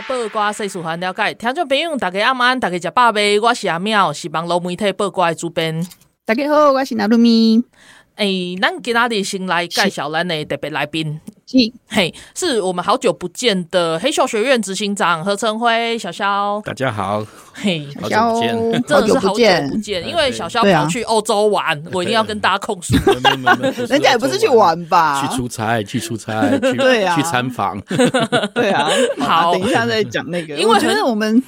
礼拜暗头啊，报挂新闻，互你知；报挂世事，互咱了解。报挂全世界。在报挂世事还了解，听众朋友大家晚安，大家食饱未？我是阿妙，是网络媒体报瓜的主编。大家好，我是娜露咪。诶，咱今仔日先来介绍咱的特别来宾。嘿，是我们好久不见的黑秀学院执行长何成辉小肖。大家好，嘿，好久不见，真的是好久不见，因为小肖跑去欧洲玩，我一定要跟大家控诉。人家也不是去玩吧？去出差，去出差，去对啊，去参访。对啊，好，等一下再讲那个。因为觉得我们，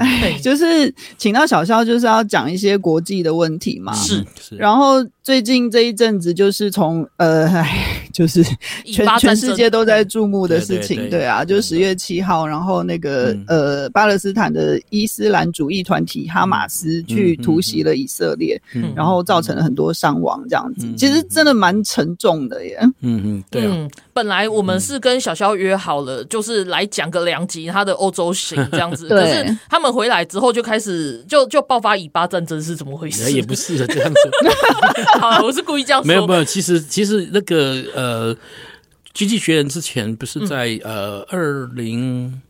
哎，就是请到小肖，就是要讲一些国际的问题嘛。是是。然后最近这一阵子，就是从呃，哎，就是全全。世界都在注目的事情，对，对，对，对啊，就是十月七号，然后那个、嗯、呃，巴勒斯坦的伊斯兰主义团体哈马斯去突袭了以色列，嗯、然后造成了很多伤亡，这样子，嗯、其实真的蛮沉重的耶。嗯嗯，对、啊嗯。本来我们是跟小肖约好了，就是来讲个两集他的欧洲行这样子，可是他们回来之后就开始就就爆发以巴战争是怎么回事？也 不是这样子。好，我是故意这样说。没有没有，其实其实那个呃。经济学人之前不是在、嗯、呃二零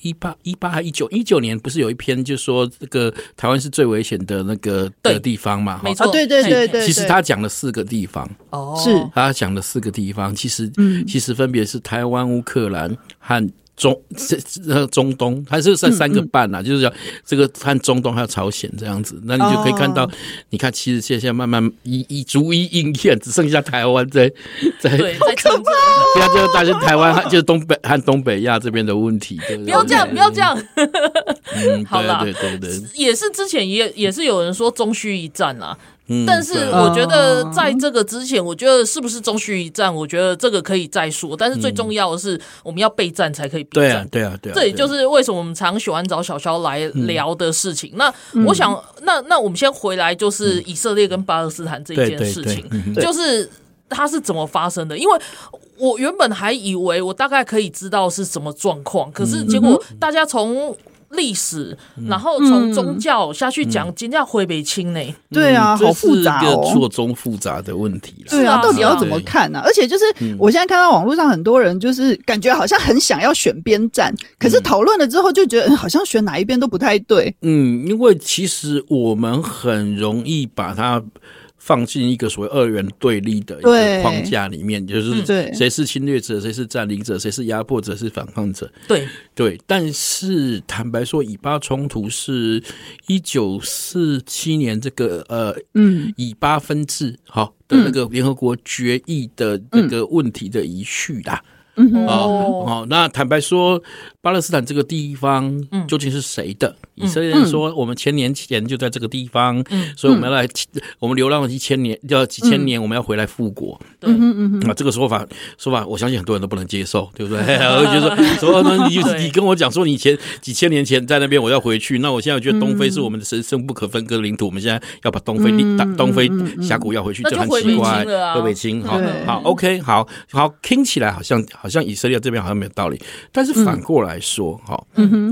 一八一八还一九一九年不是有一篇就说这个台湾是最危险的那个的地方嘛？没错，对对对对。其实他讲了四个地方哦，是他讲了四个地方，其实、嗯、其实分别是台湾、乌克兰和。中这这中东还是算三个半呐、啊，嗯嗯、就是讲这个看中东还有朝鲜这样子，那你就可以看到，哦、你看其实现在慢慢一一逐一应验，只剩下台湾在在对在撑着，现在就大家台湾就是东北和东北亚这边的问题，对不对？不要这样，不要这样。嗯，好了，对对对，也是之前也也是有人说中须一战啊。但是我觉得在这个之前，我觉得是不是中续一战？我觉得这个可以再说。但是最重要的是，我们要备战才可以备战。对啊，对啊，对啊。这也就是为什么我们常喜欢找小肖来聊的事情。那我想，那那我们先回来，就是以色列跟巴勒斯坦这件事情，就是它是怎么发生的？因为我原本还以为我大概可以知道是什么状况，可是结果大家从历史，然后从宗教下去讲，今天回北清呢？对啊，好复杂哦，错综复杂的问题。对啊，到底要怎么看呢？而且就是，我现在看到网络上很多人，就是感觉好像很想要选边站，可是讨论了之后，就觉得好像选哪一边都不太对。嗯，因为其实我们很容易把它。放进一个所谓二元对立的一个框架里面，就是谁是侵略者，谁是占领者，谁是压迫者，谁是反抗者。对。对，但是坦白说，以巴冲突是一九四七年这个呃，嗯，以巴分治好的那个联合国决议的那个问题的遗绪啦。哦。哦，那坦白说，巴勒斯坦这个地方究竟是谁的？以色列人说，我们千年前就在这个地方，所以我们要来，我们流浪了一千年，要几千年，我们要回来复国。嗯嗯嗯，啊，这个说法说法，我相信很多人都不能接受，对不对？我就说说，你你跟我讲说，你前几千年前在那边，我要回去，那我现在觉得东非是我们的神圣不可分割的领土，我们现在要把东非东非峡谷要回去，就很奇怪。河北清，好好，OK，好好，听起来好像好像以色列这边好像没有道理，但是反过来说，哈，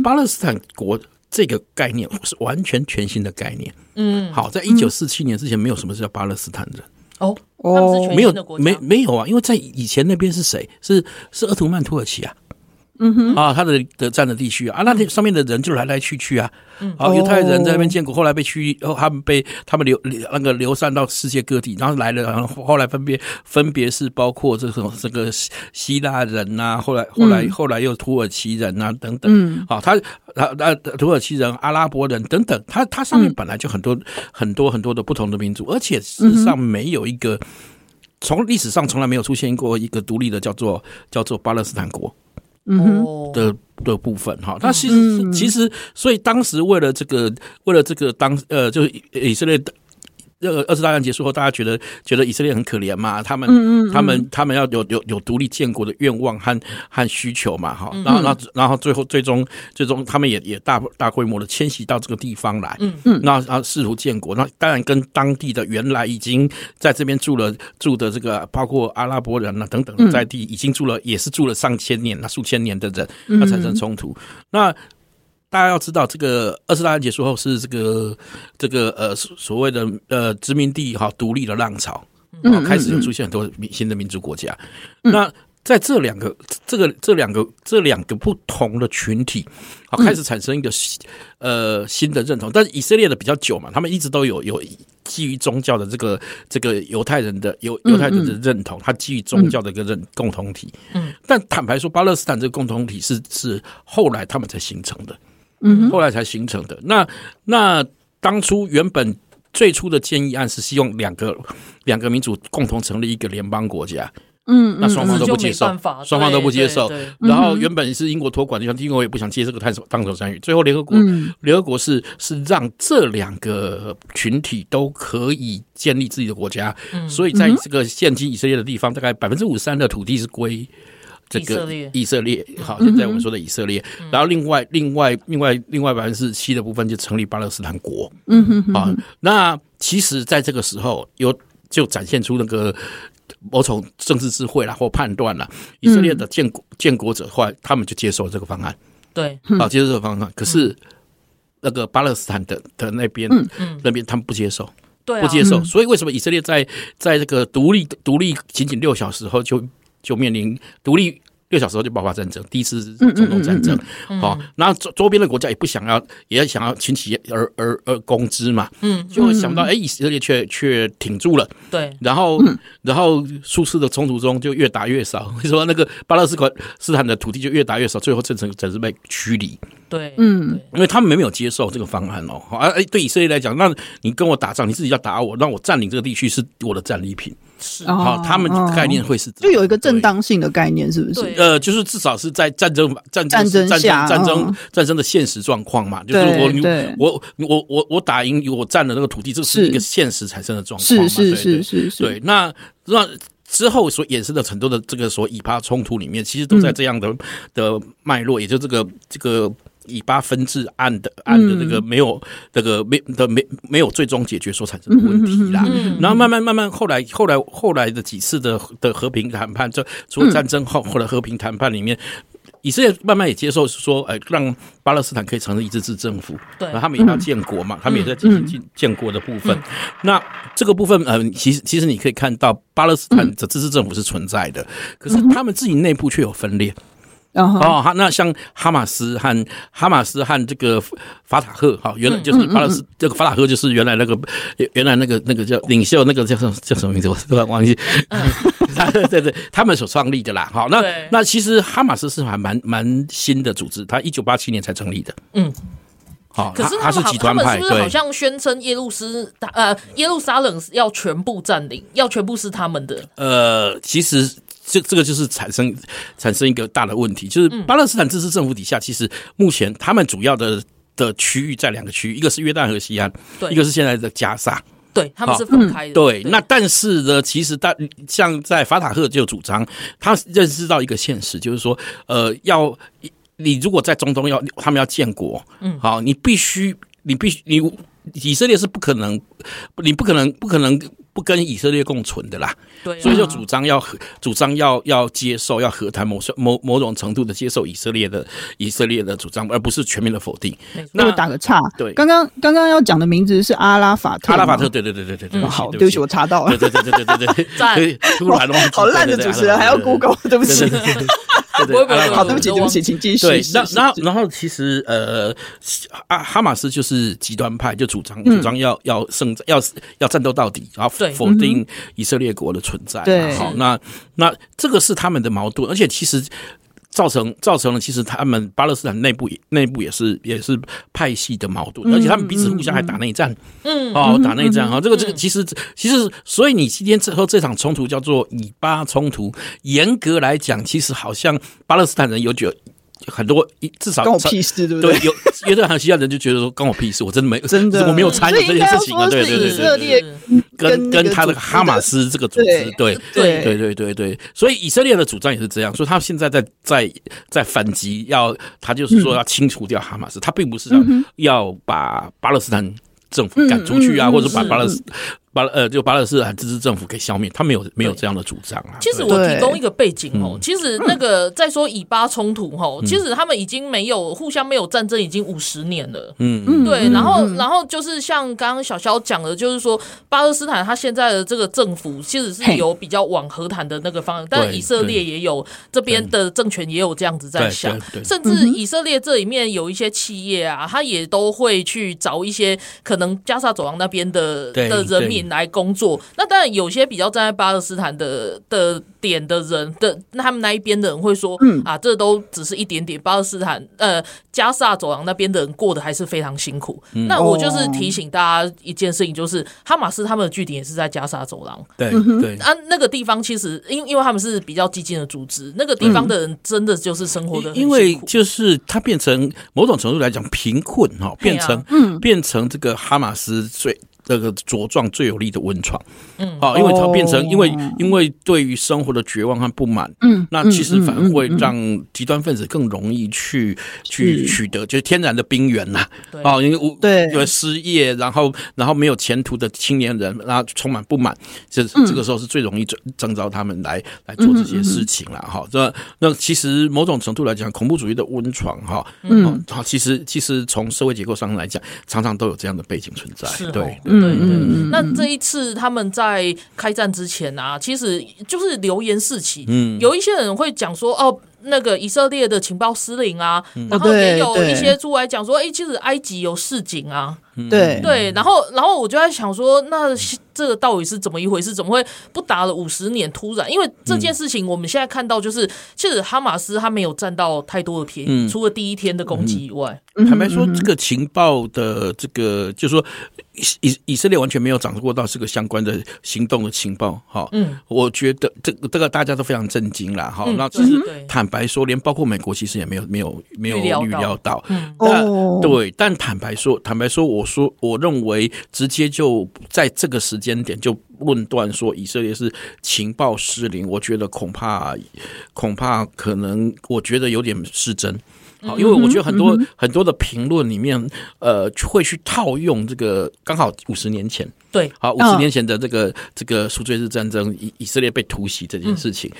巴勒斯坦国。这个概念是完全全新的概念。嗯，好，在一九四七年之前，没有什么是叫巴勒斯坦人。哦哦，没有，没没有啊，因为在以前那边是谁？是是鄂图曼土耳其啊。嗯哼，啊，他的的占的地区啊，那那上面的人就来来去去啊。嗯，啊，犹太人在那边建国，后来被驱，然后他们被他们流那个流散到世界各地，然后来了，然后后来分别分别是包括这种这个希腊人呐，后来后来后来又土耳其人呐等等。嗯，好，他他他土耳其人、阿拉伯人等等，他他上面本来就很多很多很多的不同的民族，而且事实上没有一个从历史上从来没有出现过一个独立的叫做叫做巴勒斯坦国。嗯的的部分哈，他其实其实，所以当时为了这个，为了这个当呃，就是以色列的这个二次大战结束后，大家觉得觉得以色列很可怜嘛，他们嗯嗯他们他们要有有有独立建国的愿望和和需求嘛，哈，然后然后然后最后最终最终他们也也大大规模的迁徙到这个地方来，嗯。嗯，那然后试图建国，那当然跟当地的原来已经在这边住了住的这个包括阿拉伯人啊等等在地已经住了也是住了上千年那数千年的人，那产生冲突，那。大家要知道，这个二次大战结束后是这个这个呃所谓的呃殖民地哈独立的浪潮，然后开始有出现很多新的民族国家。那在这两个这个这两个这两个不同的群体，好开始产生一个呃新的认同。但是以色列的比较久嘛，他们一直都有有基于宗教的这个这个犹太人的犹犹太人的认同，他基于宗教的一个认共同体。嗯，但坦白说，巴勒斯坦这个共同体是是后来他们才形成的。嗯，后来才形成的。那那当初原本最初的建议案是希望两个两个民族共同成立一个联邦国家。嗯，那双方都不接受，双方都不接受。然后原本是英国托管，就像英国也不想接这个太当头参与。最后联合国联合国是是让这两个群体都可以建立自己的国家。所以在这个现今以色列的地方，大概百分之五十三的土地是归。这个以色列，好，现在我们说的以色列，然后另外另外另外另外百分之七的部分就成立巴勒斯坦国，嗯哼，好，那其实在这个时候有就展现出那个某种政治智慧啦或判断啦，以色列的建国建国者后来他们就接受这个方案，对，啊，接受这个方案，可是那个巴勒斯坦的的那边，嗯，那边他们不接受，对，不接受，所以为什么以色列在在这个独立独立仅仅六小时后就就面临独立六小时后就爆发战争，第一次中东战争。好，然后周周边的国家也不想要，也要想要群起而而而攻之嘛。嗯，就想不到，哎，以色列却却挺住了。对，然后然后数次的冲突中就越打越少，说那个巴勒斯坦的土地就越打越少，最后变成整是被驱离。对，嗯，因为他们没有接受这个方案哦。好，哎，对以色列来讲，那你跟我打仗，你自己要打我，让我占领这个地区是我的战利品。是好，他们概念会是就有一个正当性的概念，是不是？呃，就是至少是在战争战争战争战争战争的现实状况嘛，就是我我我我我打赢我占了那个土地，这是一个现实产生的状况嘛？是是是是。对，那那之后所衍生的很多的这个所以巴冲突里面，其实都在这样的的脉络，也就这个这个。以巴分治案的案的那个没有那个没的没没有最终解决所产生的问题啦，然后慢慢慢慢后来后来后来的几次的的和平谈判，就除了战争后后来和平谈判里面，以色列慢慢也接受说，哎，让巴勒斯坦可以成立自治政府，对，他们也要建国嘛，他们也在进行建建国的部分。那这个部分，嗯，其实其实你可以看到巴勒斯坦的自治政府是存在的，可是他们自己内部却有分裂。哦，哈，那像哈马斯和哈马斯和这个法塔赫，哈，原来就是巴勒斯，这个法塔赫就是原来那个原来那个那个叫领袖，那个叫什么叫什么名字？我突然忘记。对对对，他们所创立的啦。好，那那其实哈马斯是还蛮蛮新的组织，他一九八七年才成立的。嗯，好，可是他是集团派，对，好像宣称耶路斯呃耶路撒冷要全部占领，要全部是他们的。呃，其实。这这个就是产生产生一个大的问题，就是巴勒斯坦自治政府底下，其实目前他们主要的的区域在两个区域，一个是约旦河西岸，对，一个是现在的加沙，对，他们是分开的。对，那但是呢，其实大像在法塔赫就主张，他认识到一个现实，就是说，呃，要你如果在中东要他们要建国，嗯，好，你必须你必须你以色列是不可能，你不可能不可能。不跟以色列共存的啦，对，所以就主张要和主张要要接受要和谈某某某种程度的接受以色列的以色列的主张，而不是全面的否定。那我打个岔，对，刚刚刚刚要讲的名字是阿拉法特，阿拉法特，对对对对对对。好，对不起，我查到了，对对对对对对 对，突然忘记，好烂的主持人还要 Google，对不起。对对对，好，对不起，对不起，请继续。对，然然后然后其实呃，啊，哈马斯就是极端派，就主张主张要要胜要要战斗到底，然后否定以色列国的存在。对，好，那那这个是他们的矛盾，而且其实。造成造成了，其实他们巴勒斯坦内部内部也是也是派系的矛盾，而且他们彼此互相还打内战，嗯，哦，打内战啊，这个这个其实其实，所以你今天之后这场冲突叫做以巴冲突，严格来讲，其实好像巴勒斯坦人有觉很多至少关我屁事，对不对？对，有约旦和西亚人就觉得说关我屁事，我真的没真的我没有参与这件事情啊，对对对以色列跟跟他的哈马斯这个组织，对对对对对对，所以以色列的主张也是这样，所以他现在在在在反击，要他就是说要清除掉哈马斯，他并不是要要把巴勒斯坦政府赶出去啊，或者把巴勒斯。巴呃，就巴勒斯坦自治政府给消灭，他没有没有这样的主张啊。其实我提供一个背景哦，其实那个再说以巴冲突哈，其实他们已经没有互相没有战争已经五十年了。嗯嗯，对。然后然后就是像刚刚小肖讲的，就是说巴勒斯坦他现在的这个政府其实是有比较往和谈的那个方向，但以色列也有这边的政权也有这样子在想，甚至以色列这里面有一些企业啊，他也都会去找一些可能加沙走廊那边的的人民。来工作，那当然有些比较站在巴勒斯坦的的点的人的，那他们那一边的人会说，嗯。啊，这都只是一点点，巴勒斯坦呃加萨走廊那边的人过得还是非常辛苦。嗯、那我就是提醒大家一件事情，就是哈马斯他们的据点也是在加萨走廊，对对。啊，那个地方其实因因为他们是比较激进的组织，那个地方的人真的就是生活的，因为就是它变成某种程度来讲贫困哈，变成嗯。变成这个哈马斯最。这个茁壮最有力的温床，嗯，好，因为它变成，因为因为对于生活的绝望和不满，嗯，那其实反而会让极端分子更容易去去取得，就是天然的兵源呐，啊，因为无对，因为失业，然后然后没有前途的青年人，然后充满不满，这这个时候是最容易征征召他们来来做这些事情了，哈，这那其实某种程度来讲，恐怖主义的温床，哈，嗯，好，其实其实从社会结构上来讲，常常都有这样的背景存在，对。对对，那这一次他们在开战之前啊，其实就是流言四起，嗯，有一些人会讲说，哦，那个以色列的情报司令啊，然后也有一些出来讲说，哎，其实埃及有示警啊，对。对，然后然后我就在想说，那这个到底是怎么一回事？怎么会不打了五十年，突然？因为这件事情我们现在看到，就是其实哈马斯他没有占到太多的便宜，除了第一天的攻击以外，坦白说，这个情报的这个就是说。以以色列完全没有掌握到这个相关的行动的情报，哈，嗯，我觉得这个这个大家都非常震惊了，哈，那其实坦白说，连包括美国其实也没有没有没有预料到，嗯，但对，但坦白说，坦白说，我说我认为直接就在这个时间点就论断说以色列是情报失灵，我觉得恐怕恐怕可能，我觉得有点失真。好，因为我觉得很多很多的评论里面，呃，会去套用这个刚好五十年前，对，好，五十年前的这个这个赎罪日战争，以以色列被突袭这件事情，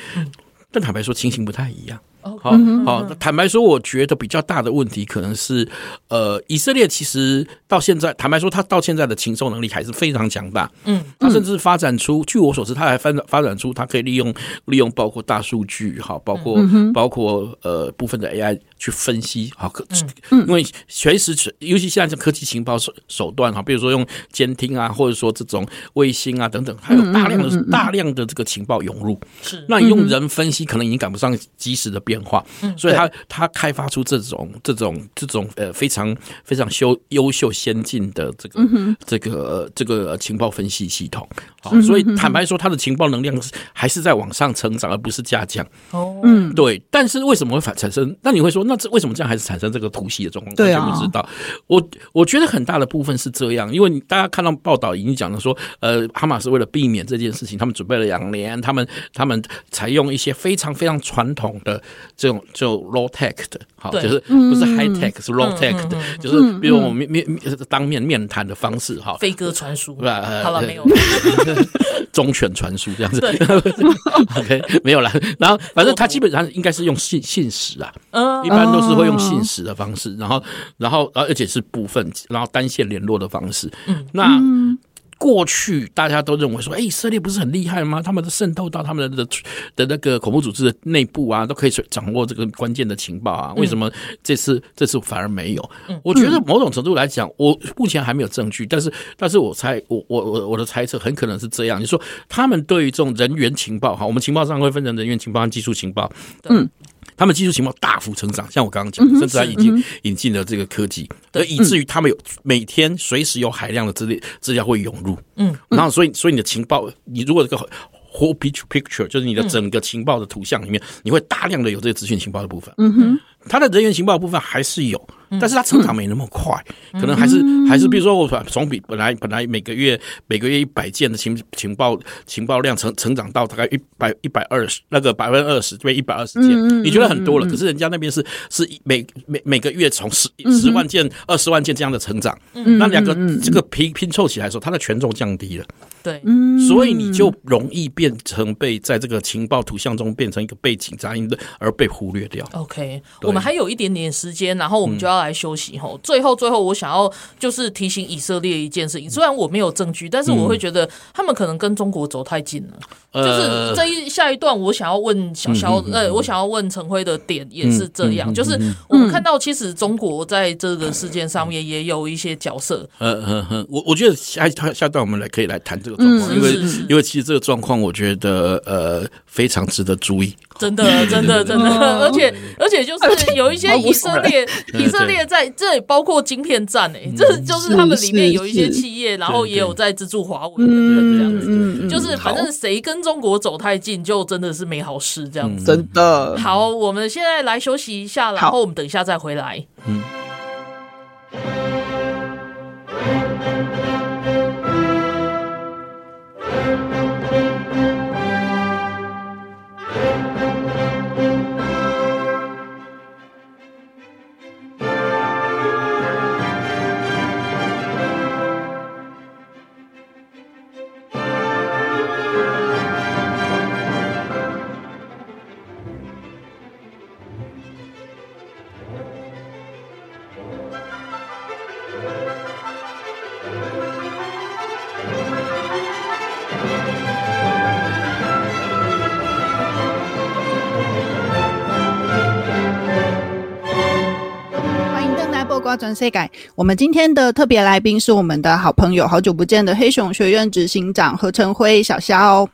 但坦白说，情形不太一样。好好，坦白说，我觉得比较大的问题可能是，呃，以色列其实到现在，坦白说，他到现在的情报能力还是非常强大。嗯，他甚至发展出，据我所知，他还发展发展出，他可以利用利用包括大数据，哈，包括包括呃部分的 AI 去分析，好，可，因为随时，尤其现在这科技情报手手段，哈，比如说用监听啊，或者说这种卫星啊等等，还有大量的大量的这个情报涌入，是，那你用人分析，可能已经赶不上及时的变。变化，所以他他开发出这种这种这种呃非常非常优优秀先进的这个这个这个情报分析系统，好，所以坦白说，他的情报能量还是在往上成长，而不是下降。哦，嗯，对。但是为什么会反产生？那你会说，那这为什么这样还是产生这个突袭的状况？对啊，不知道。我我觉得很大的部分是这样，因为大家看到报道已经讲了说，呃，哈马斯为了避免这件事情，他们准备了两年，他们他们采用一些非常非常传统的。这种就 low tech 的，好，就是不是 high tech，是 low tech 的，就是比如我们面面当面面谈的方式，哈，飞鸽传书，是吧？好了，没有，忠犬传书这样子，OK，没有了。然后反正他基本上应该是用信信使啊，一般都是会用信使的方式，然后然后而且是部分，然后单线联络的方式，嗯，那。过去大家都认为说，哎，以色列不是很厉害吗？他们都渗透到他们的的那个恐怖组织的内部啊，都可以掌握这个关键的情报啊。为什么这次这次反而没有？我觉得某种程度来讲，我目前还没有证据，但是但是我猜，我我我我的猜测很可能是这样。你说他们对于这种人员情报，哈，我们情报上会分成人员情报和技术情报，嗯。他们技术情报大幅成长，像我刚刚讲，甚至还引进引进了这个科技，而以至于他们有每天随时有海量的资料资料会涌入，嗯，然后所以所以你的情报，你如果这个 whole picture picture 就是你的整个情报的图像里面，你会大量的有这个资讯情报的部分，嗯哼。他的人员情报的部分还是有。但是它成长没那么快，嗯、可能还是、嗯、还是比如说我从比本来本来每个月每个月一百件的情情报情报量成成长到大概一百一百二十那个百分之二十，这边一百二十件，嗯、你觉得很多了？嗯、可是人家那边是是每每每个月从十十万件二十万件这样的成长，嗯、那两个这个拼拼凑起来的时候，它的权重降低了。对，所以你就容易变成被在这个情报图像中变成一个背景杂音的，而被忽略掉。OK，我们还有一点点时间，然后我们就要来休息吼。嗯、最后，最后我想要就是提醒以色列一件事情，虽然我没有证据，但是我会觉得他们可能跟中国走太近了。嗯、就是这一下一段，我想要问小肖，呃、欸，我想要问陈辉的点也是这样，就是我们看到其实中国在这个事件上面也有一些角色。嗯嗯嗯，我我觉得下下段我们来可以来谈这个。状况，因为因为其实这个状况，我觉得呃非常值得注意。真的，真的，真的，而且而且就是有一些以色列，以色列在这里包括晶片战诶，这就是他们里面有一些企业，然后也有在资助华为的这样子，就是反正谁跟中国走太近，就真的是没好事这样子。真的。好，我们现在来休息一下，然后我们等一下再回来。嗯。转世改，我们今天的特别来宾是我们的好朋友，好久不见的黑熊学院执行长何成辉小肖。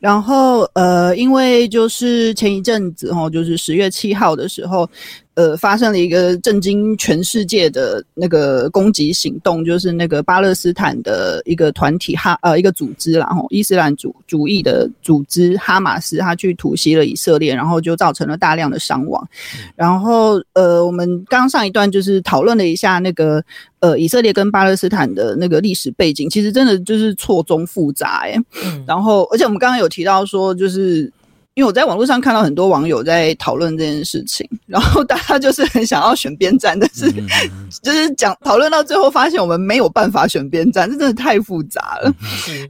然后，呃，因为就是前一阵子哦，就是十月七号的时候。呃，发生了一个震惊全世界的那个攻击行动，就是那个巴勒斯坦的一个团体哈呃一个组织，然后伊斯兰主主义的组织哈马斯，他去突袭了以色列，然后就造成了大量的伤亡。嗯、然后呃，我们刚上一段就是讨论了一下那个呃以色列跟巴勒斯坦的那个历史背景，其实真的就是错综复杂哎、欸。嗯、然后，而且我们刚刚有提到说，就是。因为我在网络上看到很多网友在讨论这件事情，然后大家就是很想要选边站，但是 就是讲讨论到最后，发现我们没有办法选边站，这真的太复杂了。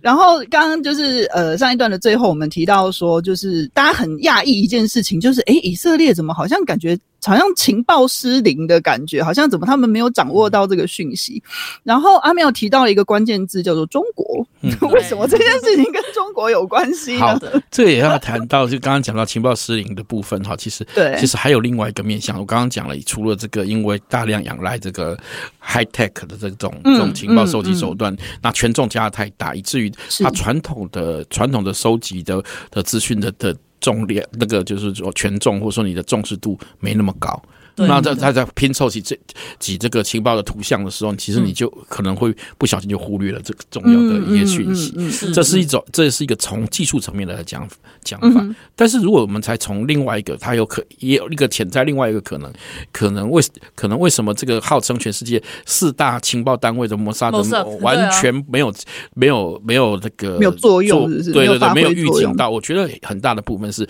然后刚刚就是呃上一段的最后，我们提到说，就是大家很讶异一件事情，就是诶，以色列怎么好像感觉。好像情报失灵的感觉，好像怎么他们没有掌握到这个讯息。然后阿妙提到了一个关键字，叫做中国。嗯、为什么这件事情跟中国有关系呢？好，这个也要谈到，就刚刚讲到情报失灵的部分哈。其实，对，其实还有另外一个面向。我刚刚讲了，除了这个，因为大量仰赖这个 high tech 的这种这种情报收集手段，那权重加的太大，以至于它传统的传统的收集的的资讯的的。重点那个就是说权重，或者说你的重视度没那么高。那在他在拼凑起这几这个情报的图像的时候，其实你就可能会不小心就忽略了这个重要的一些讯息。这是一种，这是一个从技术层面来讲讲法。但是如果我们才从另外一个，它有可也有一个潜在另外一个可能，可能为可能为什么这个号称全世界四大情报单位的摩萨德完全没有没有没有那个没有作用，对对对，没有预警到。我觉得很大的部分是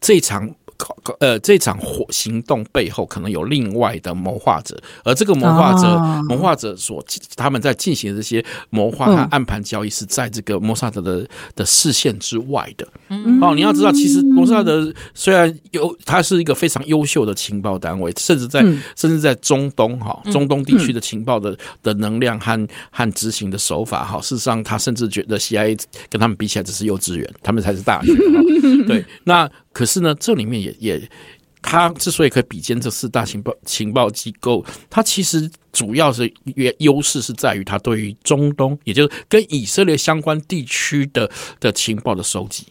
这场。呃，这场火行动背后可能有另外的谋划者，而这个谋划者，啊、谋划者所他们在进行的这些谋划和暗盘交易，是在这个摩萨德的的视线之外的。嗯，哦，你要知道，其实摩萨德虽然有，它是一个非常优秀的情报单位，甚至在、嗯、甚至在中东哈，中东地区的情报的的能量和和执行的手法哈，事实上，他甚至觉得 CIA 跟他们比起来只是幼稚园，他们才是大学。对，那。可是呢，这里面也也，它之所以可以比肩这四大情报情报机构，它其实主要是优优势是在于它对于中东，也就是跟以色列相关地区的的情报的收集。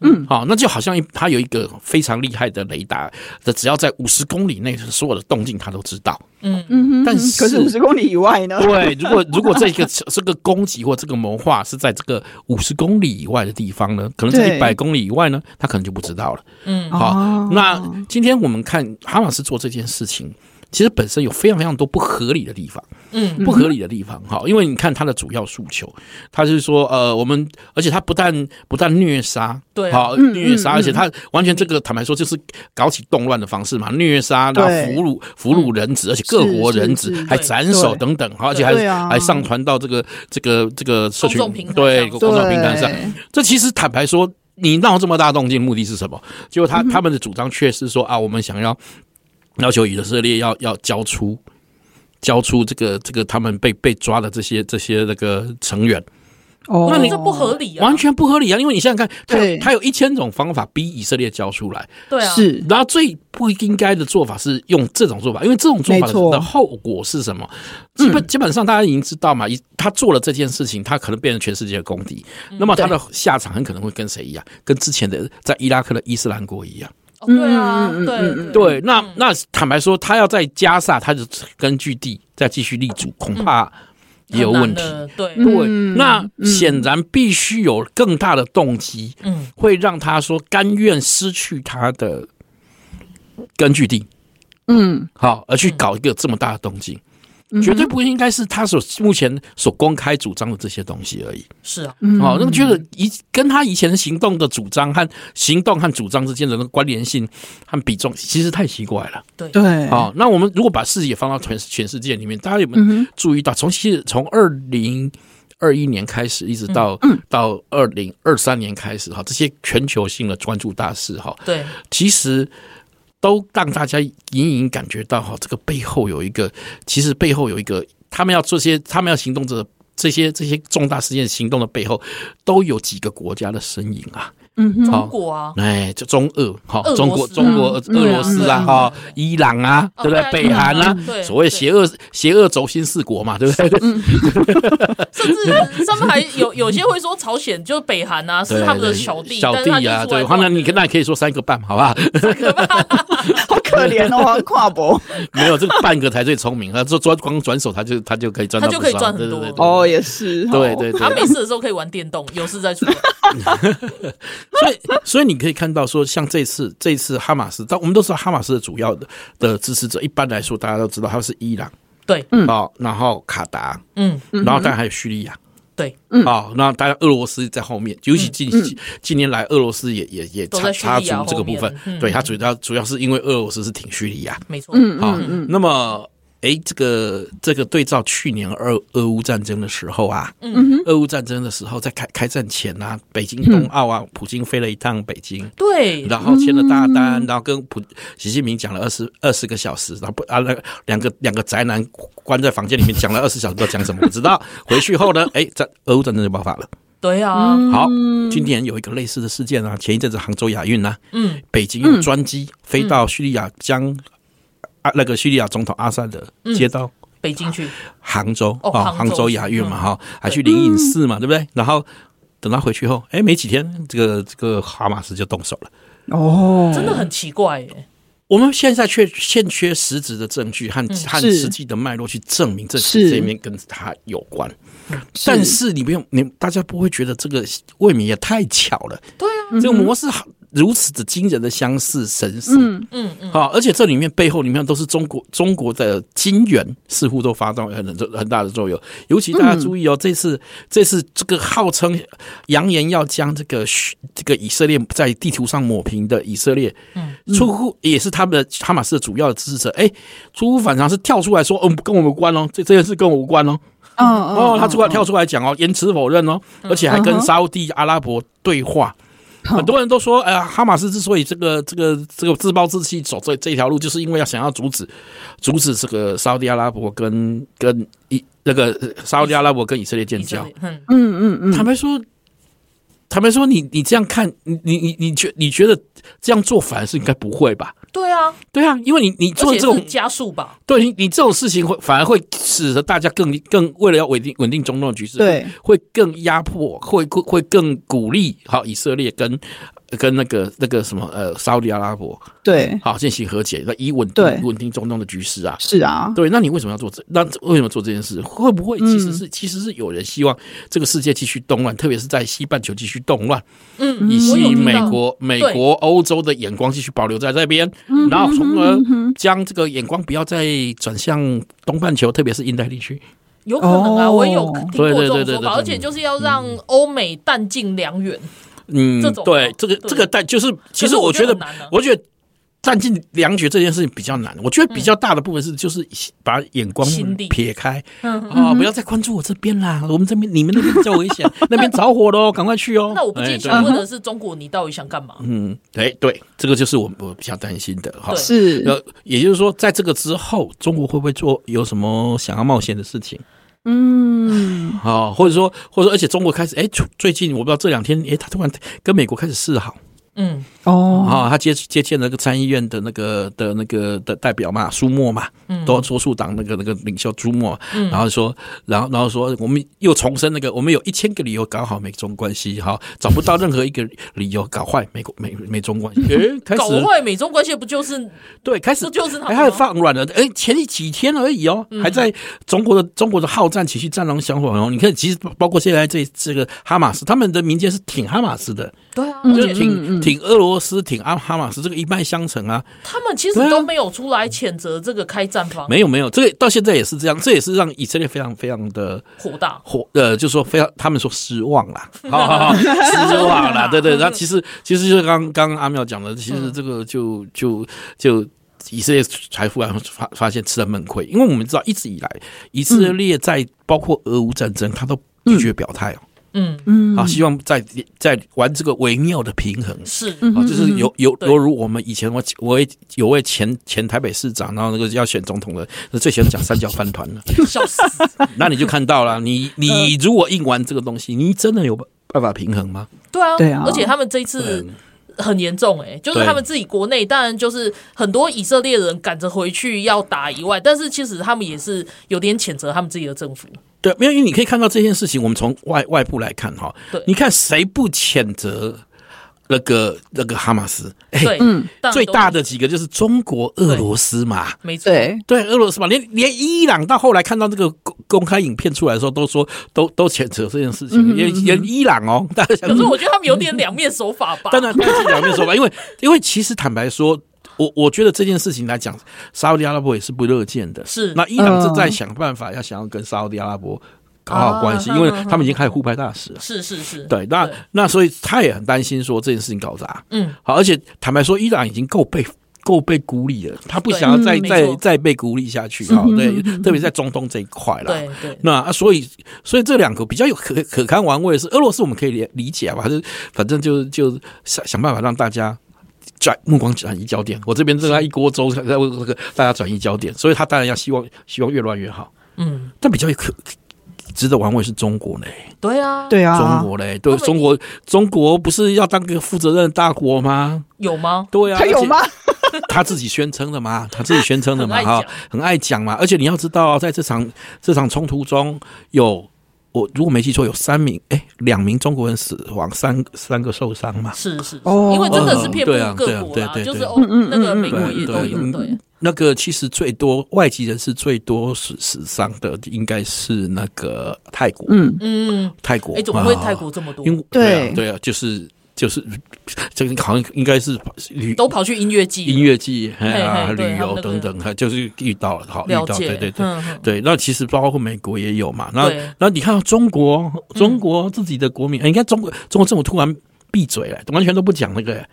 嗯，好，那就好像一他有一个非常厉害的雷达，的只要在五十公里内，所有的动静他都知道。嗯嗯，但是可是五十公里以外呢？对，如果如果这个这个攻击或这个谋划是在这个五十公里以外的地方呢，可能在一百公里以外呢，他可能就不知道了。嗯，好，那今天我们看哈马斯做这件事情。其实本身有非常非常多不合理的地方，嗯，不合理的地方哈，因为你看他的主要诉求，他是说呃，我们而且他不但不但虐杀，对，好虐杀，而且他完全这个坦白说就是搞起动乱的方式嘛，虐杀，然后俘虏俘虏人质，而且各国人质还斩首等等，而且还还上传到这个这个这个社群对公众平台上，这其实坦白说，你闹这么大动静，目的是什么？结果他他们的主张却是说啊，我们想要。要求以色列要要交出交出这个这个他们被被抓的这些这些那个成员，哦，那你这不合理啊，完全不合理啊！因为你想想看，他他有一千种方法逼以色列交出来，对啊，是。然后最不应该的做法是用这种做法，因为这种做法的后果是什么？基本基本上大家已经知道嘛，他做了这件事情，他可能变成全世界的公敌，那么他的下场很可能会跟谁一样？跟之前的在伊拉克的伊斯兰国一样。哦、对啊，对对，对，那那坦白说，他要在加萨，他的根据地再继续立足，恐怕也有问题。对。对，那显然必须有更大的动机，嗯，会让他说甘愿失去他的根据地，嗯，好，而去搞一个这么大的动静。绝对不应该是他所目前所公开主张的这些东西而已。是啊，好，那么觉得以跟他以前的行动的主张和行动和主张之间的那个关联性和比重，其实太奇怪了。对。对，好，那我们如果把视野放到全全世界里面，大家有没有注意到，从其实从二零二一年开始，一直到到二零二三年开始，哈，这些全球性的关注大事，哈，对，其实。都让大家隐隐感觉到哈，这个背后有一个，其实背后有一个，他们要做些，他们要行动这，这些这些重大事件行动的背后，都有几个国家的身影啊。嗯，中国啊，哎，就中俄哈，中国中国俄罗斯啊，哈，伊朗啊，对不对？北韩啊，所谓邪恶邪恶轴心四国嘛，对不对？甚至上面还有有些会说朝鲜就是北韩啊，是他们的小弟小弟啊，对，那你那也可以说三个半，好不好？三个半，好可怜哦，跨博 没有这个半个才最聪明，他说转光转手，他就他就可以赚，他就可以赚很多。哦，也是，对对对，他没事的时候可以玩电动，有事再出来。所以，所以你可以看到说，像这次，这次哈马斯，但我们都知道哈马斯的主要的的支持者，一般来说大家都知道他是伊朗，对，嗯，哦，然后卡达，嗯，然后当然还有叙利亚，对，好，那当然俄罗斯在后面，尤其近近年来，俄罗斯也也也插插足这个部分，对，他主要主要是因为俄罗斯是挺叙利亚，没错，嗯，好，那么。哎，这个这个对照去年俄俄乌战争的时候啊，嗯，俄乌战争的时候，在开开战前啊，北京冬奥啊，普京飞了一趟北京，对，然后签了大单，然后跟普习近平讲了二十二十个小时，然后不啊，那个两个两个宅男关在房间里面讲了二十小时，都讲什么不知道。回去后呢，哎，战俄乌战争就爆发了。对啊，好，今年有一个类似的事件啊，前一阵子杭州亚运啊，嗯，北京用专机飞到叙利亚将。啊，那个叙利亚总统阿萨德接到北京去，杭州啊，杭州亚运嘛，哈，还去灵隐寺嘛，对不对？然后等他回去后，哎，没几天，这个这个哈马斯就动手了。哦，真的很奇怪耶。我们现在却欠缺实质的证据和和实际的脉络去证明这是这里面跟他有关。但是你不用，你大家不会觉得这个未免也太巧了？对啊，这个模式好。如此的惊人的相似神似，嗯。嗯嗯，好，而且这里面背后里面都是中国中国的金元，似乎都发动很很很大的作用。尤其大家注意哦，这次这次这个号称扬言要将这个这个以色列在地图上抹平的以色列，嗯，出乎也是他们的哈马斯的主要的支持者，哎，出乎反常是跳出来说，嗯，跟我们无关哦，这这件事跟我无关哦，哦哦，他出来跳出来讲哦，严词否认哦，而且还跟沙乌地阿拉伯对话。很多人都说，哎呀，哈马斯之所以这个这个这个自暴自弃走这这条路，就是因为要想要阻止阻止这个沙乌地阿拉伯跟跟以那个沙乌地阿拉伯跟以色列建交。嗯嗯嗯，坦白说，坦白说，你你这样看，你你你你觉你觉得这样做反而是应该不会吧？对啊，对啊，因为你你做这种加速吧，对你你这种事情会反而会使得大家更更为了要稳定稳定中东的局势，对，会更压迫，会会会更鼓励好以色列跟。跟那个那个什么呃，沙特阿拉伯对，好进行和解，那以稳定稳定中东的局势啊，是啊，对，那你为什么要做这？那为什么做这件事？会不会其实是、嗯、其实是有人希望这个世界继续动乱，特别是在西半球继续动乱，嗯，以吸引美国、美国、欧洲的眼光继续保留在这边，然后从而将这个眼光不要再转向东半球，特别是印太地区。有可能啊，我也有听过这种说法，而且就是要让欧美弹尽粮远。嗯，对，这个这个但就是，其实我觉得，我觉得占尽粮绝这件事情比较难。我觉得比较大的部分是，就是把眼光撇开，啊，不要再关注我这边啦。我们这边你们那边比较危险，那边着火了，赶快去哦。那我不禁想问的是，中国你到底想干嘛？嗯，对对，这个就是我我比较担心的哈。是，呃也就是说，在这个之后，中国会不会做有什么想要冒险的事情？嗯，好，或者说，或者说，而且中国开始，哎，最近我不知道这两天，哎，他突然跟美国开始示好。嗯哦，啊，他接接见那个参议院的那个的那个的代表嘛，苏默嘛，嗯，多多数党那个那个领袖朱默，嗯，然后说，然后然后说，我们又重申那个，我们有一千个理由搞好美中关系，哈，找不到任何一个理由搞坏美国美美中关系，诶，开始搞坏美中关系不就是对，开始不就是他，还放软了，哎，前几天而已哦，还在中国的中国的好战情绪战狼想法哦，你看，其实包括现在这这个哈马斯，他们的民间是挺哈马斯的，对啊，就挺。挺俄罗斯，挺阿哈马斯，这个一脉相承啊。他们其实都没有出来谴责这个开战方。没有没有，这个到现在也是这样，这也是让以色列非常非常的火大火，呃，就是说非常，他们说失望啦，好 好好，失望啦，对对。那其实其实就是刚刚阿妙讲的，其实这个就就就以色列财富然发发现吃了闷亏，因为我们知道一直以来以色列在包括俄乌战争，他都拒绝表态哦。嗯嗯。嗯，好，希望在在玩这个微妙的平衡，是。啊，就是有有犹如我们以前我我有位前前台北市长，然后那个要选总统的，最喜欢讲三角饭团了，笑死！那你就看到了，你你如果硬玩这个东西，你真的有办法平衡吗？对啊，对啊，而且他们这一次很严重，哎，就是他们自己国内，当然就是很多以色列人赶着回去要打以外，但是其实他们也是有点谴责他们自己的政府。对，没有，因为你可以看到这件事情，我们从外外部来看哈，对，你看谁不谴责那个那个哈马斯？对，嗯，最大的几个就是中国、俄罗斯嘛，没错，对，俄罗斯嘛，连连伊朗到后来看到这个公公开影片出来的时候，都说都都谴责这件事情，也也伊朗哦，大家想，可是我觉得他们有点两面手法吧？当然，两面手法，因为因为其实坦白说。我我觉得这件事情来讲，沙乌地阿拉伯也是不乐见的。是，那伊朗正在想办法，要想要跟沙乌地阿拉伯搞好关系，因为他们已经开始互派大使了。是是是，对，那那所以他也很担心说这件事情搞砸。嗯，好，而且坦白说，伊朗已经够被够被孤立了，他不想要再再再被孤立下去啊。对，特别在中东这一块了。对对，那所以所以这两个比较有可可堪玩味的是俄罗斯，我们可以理理解吧？反正反正就就想想办法让大家。转目光转移焦点，我这边正在一锅粥，在为这个大家转移焦点，所以他当然要希望希望越乱越好。嗯，但比较可值得玩味是中国嘞，对啊，对啊，中国嘞，对中国，中国不是要当个负责任的大国吗？有吗？对啊，他有吗？他自己宣称的嘛，他自己宣称的嘛，哈，很爱讲嘛，而且你要知道，在这场这场冲突中有。我如果没记错，有三名哎，两名中国人死亡，三三个受伤嘛？是是，因为真的是遍布各国啊，就是欧，那个美国也都有。对，那个其实最多外籍人士最多死死伤的应该是那个泰国。嗯嗯，泰国。哎，怎么会泰国这么多？因为对啊，对啊，就是。就是 这个好像应该是旅都跑去音乐季、音乐季啊、旅游等等，就是遇到了，好遇到，对对对对。那其实包括美国也有嘛。那那你看中国，中国自己的国民，你看中国中国政府突然闭嘴了，完全都不讲那个。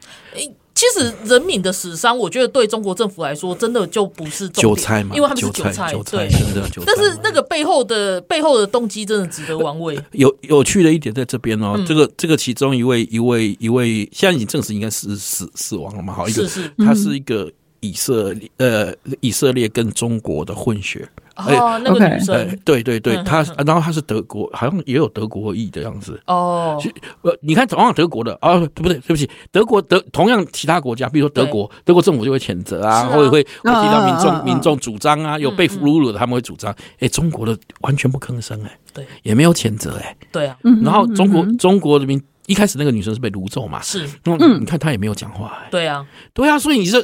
其实人民的死伤，我觉得对中国政府来说，真的就不是韭菜嘛，因为他们是韭菜，对，真的韭菜。但是那个背后的背后的动机，真的值得玩味。有有趣的一点在这边哦，这个这个其中一位一位一位，现在已经证实应该是死死亡了嘛？好，一个他是一个以色列呃以色列跟中国的混血哦，那个女生，对对对，她然后她是德国，好像也有德国裔的样子。哦，呃，你看同样德国的啊，对不对？对不起，德国德同样其他国家，比如说德国，德国政府就会谴责啊，或者会会提到民众民众主张啊，有被俘虏的他们会主张。哎，中国的完全不吭声，哎，对，也没有谴责，哎，对啊。然后中国中国人民一开始那个女生是被掳走嘛，是，嗯，你看她也没有讲话，哎，对啊，对啊，所以你说。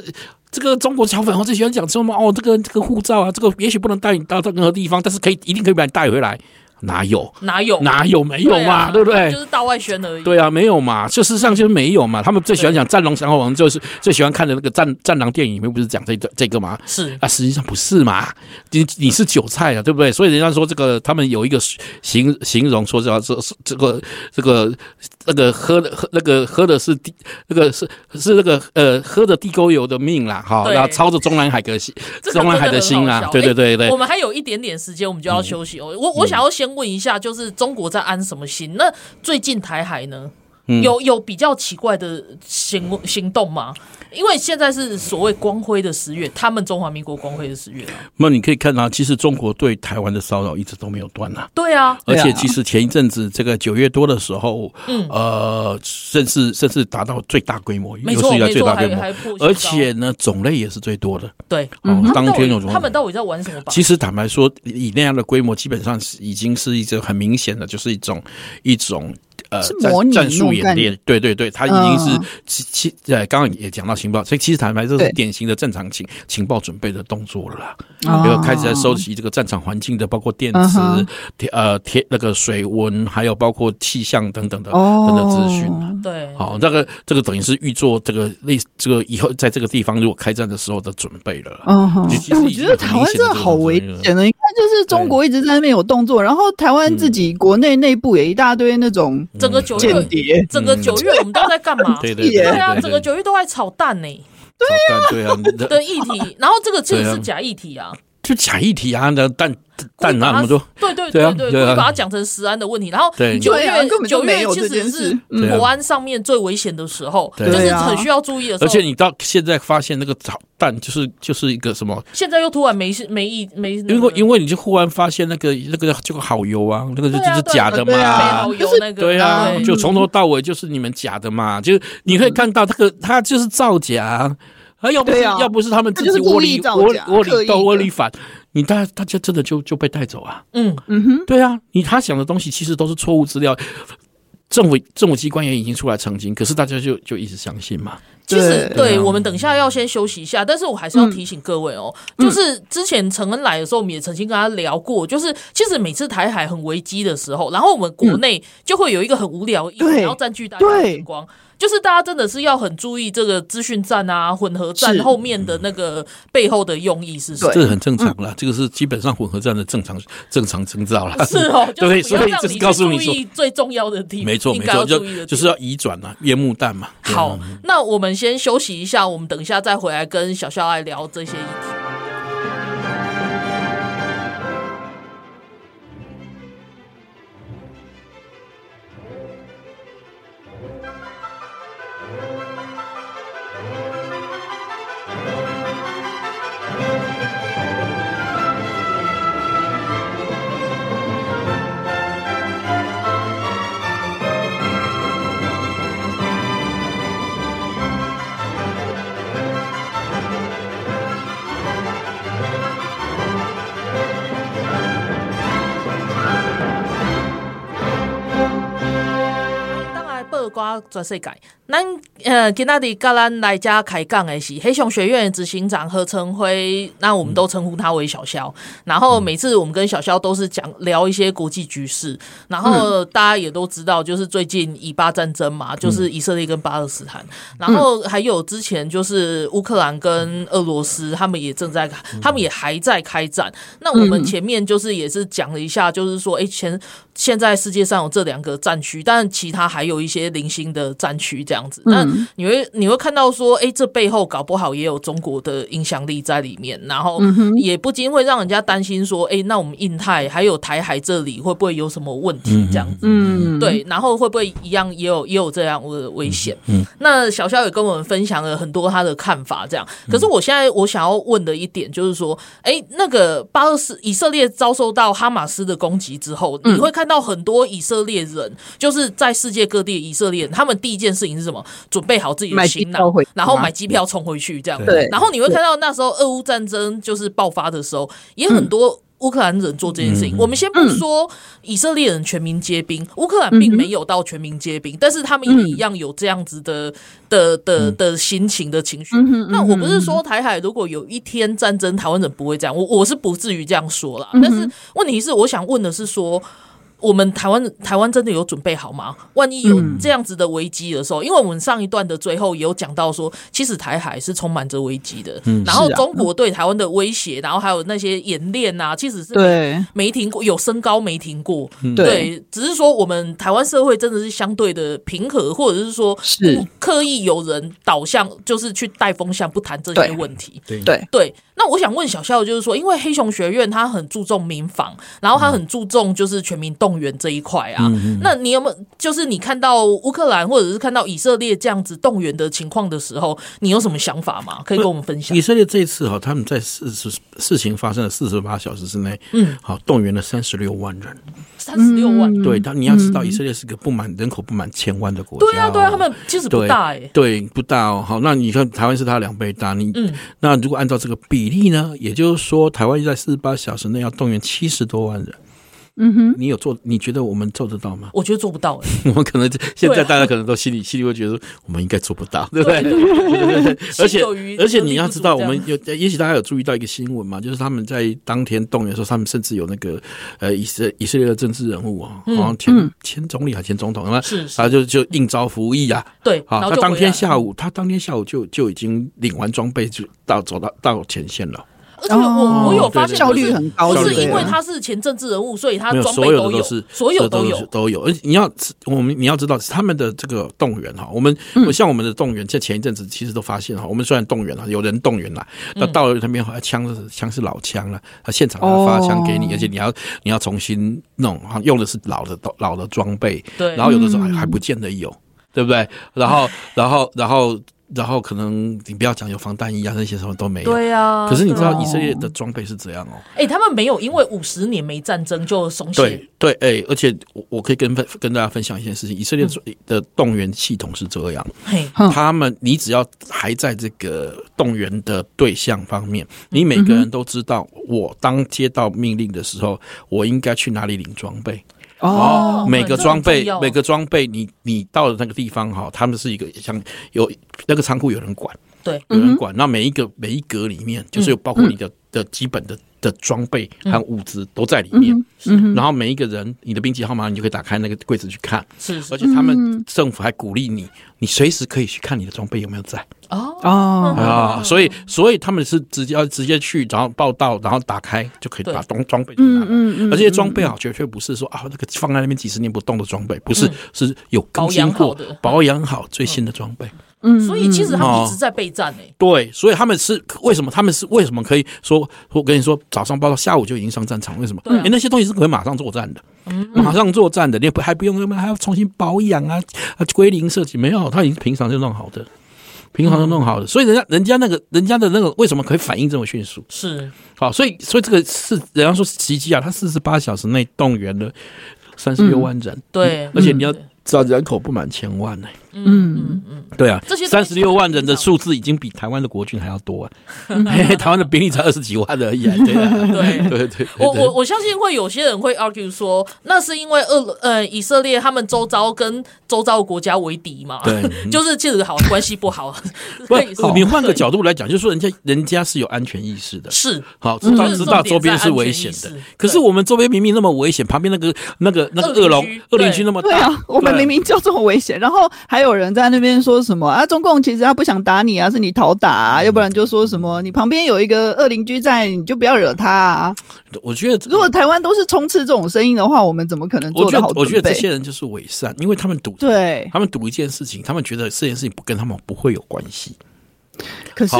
这个中国小粉红最喜欢讲什么，哦，这个这个护照啊，这个也许不能带你到任何地方，但是可以一定可以把你带回来。哪有？哪有？哪有？没有嘛？对不对？就是道外宣而已。对啊，没有嘛？事实上就是没有嘛。他们最喜欢讲《战狼》，然后我们就是最喜欢看的那个战《战战狼》电影里面不是讲这这个嘛？是啊，实际上不是嘛？你你是韭菜啊，对不对？所以人家说这个，他们有一个形形容说叫这这个这个那个喝的喝那个喝的是地那个是是那个呃喝的地沟油的命啦，哈，然后操着中南海的心，中南海的心啊，对对对对。我们还有一点点时间，我们就要休息哦。我我想要先。问一下，就是中国在安什么心？那最近台海呢？嗯、有有比较奇怪的行行动吗？因为现在是所谓光辉的十月，他们中华民国光辉的十月。那你可以看到，其实中国对台湾的骚扰一直都没有断啊。对啊，而且其实前一阵子这个九月多的时候，嗯，呃，甚至甚至达到最大规模，有史以来最大规模而且呢，种类也是最多的。对，哦，当天有种，他们到底在玩什么？其实坦白说，以那样的规模，基本上是已经是一个很明显的，就是一种一种。呃，战战术演练，对对对，他已经是其其呃，刚刚也讲到情报，所以其实坦白说，这是典型的正常情情报准备的动作了啦。比如开始在收集这个战场环境的，包括电磁、呃天那个水温，还有包括气象等等的等等资讯。对，好，这个这个等于是预做这个类这个以后在这个地方如果开战的时候的准备了。嗯，我觉得台湾真的好危险的，你看，就是中国一直在那边有动作，然后台湾自己国内内部也一大堆那种。整个九月，整个九月我们都在干嘛？对对对啊，整个九月都在炒蛋呢。对啊，的议题，然后这个其实是假议题啊，就假议题啊，那蛋。但那么多，对对对对，会把它讲成食安的问题。然后九月九月其实是国安上面最危险的时候，就是很需要注意的时候。而且你到现在发现那个炒蛋就是就是一个什么？现在又突然没没意没，因为因为你就忽然发现那个那个这个好油啊，那个就是假的嘛，好油那个对啊，就从头到尾就是你们假的嘛，就你可以看到这个它就是造假，啊要不是要不是他们自己窝里窝窝里斗窝里反。你大大家真的就就被带走啊？嗯。嗯哼，对啊，你他想的东西其实都是错误资料，政府政府机关也已经出来澄清，可是大家就就一直相信嘛。其实对，我们等一下要先休息一下，但是我还是要提醒各位哦，嗯、就是之前陈恩来的时候，我们也曾经跟他聊过，就是其实每次台海很危机的时候，然后我们国内就会有一个很无聊，然后占据大家的眼光。就是大家真的是要很注意这个资讯站啊，混合站后面的那个背后的用意是什么？这个很正常啦，嗯、这个是基本上混合站的正常正常征兆啦。是哦，对，所以这是告诉你说最重要的地方，没错没错，就就是要移转嘛，烟幕弹嘛。好，那我们先休息一下，我们等一下再回来跟小肖来聊这些议题。全世界，咱呃，今仔日跟咱来家开讲的是黑熊学院执行长何成辉，那我们都称呼他为小肖。然后每次我们跟小肖都是讲聊一些国际局势，然后大家也都知道，就是最近以巴战争嘛，就是以色列跟巴勒斯坦，然后还有之前就是乌克兰跟俄罗斯，他们也正在，他们也还在开战。那我们前面就是也是讲了一下，就是说，哎，前现在世界上有这两个战区，但其他还有一些零星的战区这样子。那你会你会看到说，哎，这背后搞不好也有中国的影响力在里面，然后也不禁会让人家担心说，哎，那我们印太还有台海这里会不会有什么问题这样子？嗯，对，然后会不会一样也有也有这样的危险？嗯，那小肖也跟我们分享了很多他的看法，这样。可是我现在我想要问的一点就是说，哎，那个巴勒斯以色列遭受到哈马斯的攻击之后，你会看。看到很多以色列人，就是在世界各地，以色列人他们第一件事情是什么？准备好自己的行囊，然后买机票冲回去，这样。对。然后你会看到那时候俄乌战争就是爆发的时候，也很多乌克兰人做这件事情。我们先不说以色列人全民皆兵，乌克兰并没有到全民皆兵，但是他们也一样有这样子的的的的心情的情绪。那我不是说台海如果有一天战争，台湾人不会这样，我我是不至于这样说啦。但是问题是，我想问的是说。我们台湾台湾真的有准备好吗？万一有这样子的危机的时候，嗯、因为我们上一段的最后也有讲到说，其实台海是充满着危机的。嗯，然后中国对台湾的威胁，然后还有那些演练啊，其实是没，没停过，有升高没停过。对，对，只是说我们台湾社会真的是相对的平和，或者是说是刻意有人导向，就是去带风向，不谈这些问题。对对对。那我想问小肖，就是说，因为黑熊学院他很注重民防，然后他很注重就是全民动员这一块啊。嗯、那你有没有就是你看到乌克兰或者是看到以色列这样子动员的情况的时候，你有什么想法吗？可以跟我们分享。以色列这一次哈，他们在四十事情发生了四十八小时之内，嗯，好动员了三十六万人。三十六万，对，但你要知道，以色列是个不满人口不满千万的国家。对啊，对啊，他们其实不大哎，对，不大哦。好，那你看台湾是他两倍大，你嗯，那如果按照这个比比例呢，也就是说，台湾在四十八小时内要动员七十多万人。嗯哼，你有做？你觉得我们做得到吗？我觉得做不到。我们可能现在大家可能都心里心里会觉得，我们应该做不到，对不对？而且而且你要知道，我们有也许大家有注意到一个新闻嘛，就是他们在当天动员的时候，他们甚至有那个呃以色以色列的政治人物啊，好像前前总理还前总统，那他就就应招服役啊。对，好，他当天下午，他当天下午就就已经领完装备，就到走到到前线了。而且我我有发现，效率很高，不是因为他是前政治人物，所以他装备都有，所有都有都有。而且你要我们你要知道，他们的这个动员哈，我们像我们的动员，在前一阵子其实都发现哈，我们虽然动员了，有人动员了，那到了那边枪是枪是老枪了，他现场他发枪给你，而且你要你要重新弄，用的是老的老的装备，对，然后有的时候还还不见得有，对不对？然后然后然后。然后可能你不要讲有防弹衣啊，那些什么都没有。对啊。可是你知道以色列的装备是怎样哦？哎、欸，他们没有因为五十年没战争就松懈。对对，哎、欸，而且我我可以跟分跟大家分享一件事情：以色列的动员系统是这样，嗯、他们你只要还在这个动员的对象方面，你每个人都知道，我当接到命令的时候，我应该去哪里领装备。哦，每个装备，每个装备，你你到了那个地方哈，他们是一个像有那个仓库有人管，对，有人管。那每一个每一格里面，就是有包括你的的基本的的装备和物资都在里面。嗯然后每一个人，你的兵籍号码，你就可以打开那个柜子去看。是，而且他们政府还鼓励你，你随时可以去看你的装备有没有在。哦哦啊，所以所以他们是直接要直接去，然后报道，然后打开就可以把装装备拿。嗯嗯而这些装备啊，绝对不是说啊那个放在那边几十年不动的装备，不是，是有更新过、保养好最新的装备。嗯，所以其实他们一直在备战诶。对，所以他们是为什么？他们是为什么可以说？我跟你说，早上报到下午就已经上战场？为什么？因为那些东西是可以马上作战的，马上作战的，你不还不用还要重新保养啊？啊，归零设计没有，他已经平常就弄好的。平常就弄好的，所以人家人家那个人家的那个为什么可以反应这么迅速？是好，所以所以这个是人家说奇迹啊，他四十八小时内动员了三十六万人，对，而且你要知道人口不满千万呢。嗯嗯嗯，对啊，这些三十六万人的数字已经比台湾的国军还要多啊！台湾的兵力才二十几万而已啊！对对对对，我我我相信会有些人会 argue 说，那是因为俄呃以色列他们周遭跟周遭国家为敌嘛？对，就是其实好关系不好。不，你换个角度来讲，就是说人家人家是有安全意识的，是好知道知道周边是危险的。可是我们周边明明那么危险，旁边那个那个那个恶龙恶邻居那么大，对啊，我们明明就这么危险，然后还有。人在那边说什么啊？中共其实他不想打你啊，是你讨打啊，要不然就说什么你旁边有一个恶邻居在，你就不要惹他啊。我觉得，如果台湾都是充斥这种声音的话，我们怎么可能做得好？我觉得这些人就是伪善，因为他们赌，对，他们赌一件事情，他们觉得这件事情不跟他们不会有关系。可是，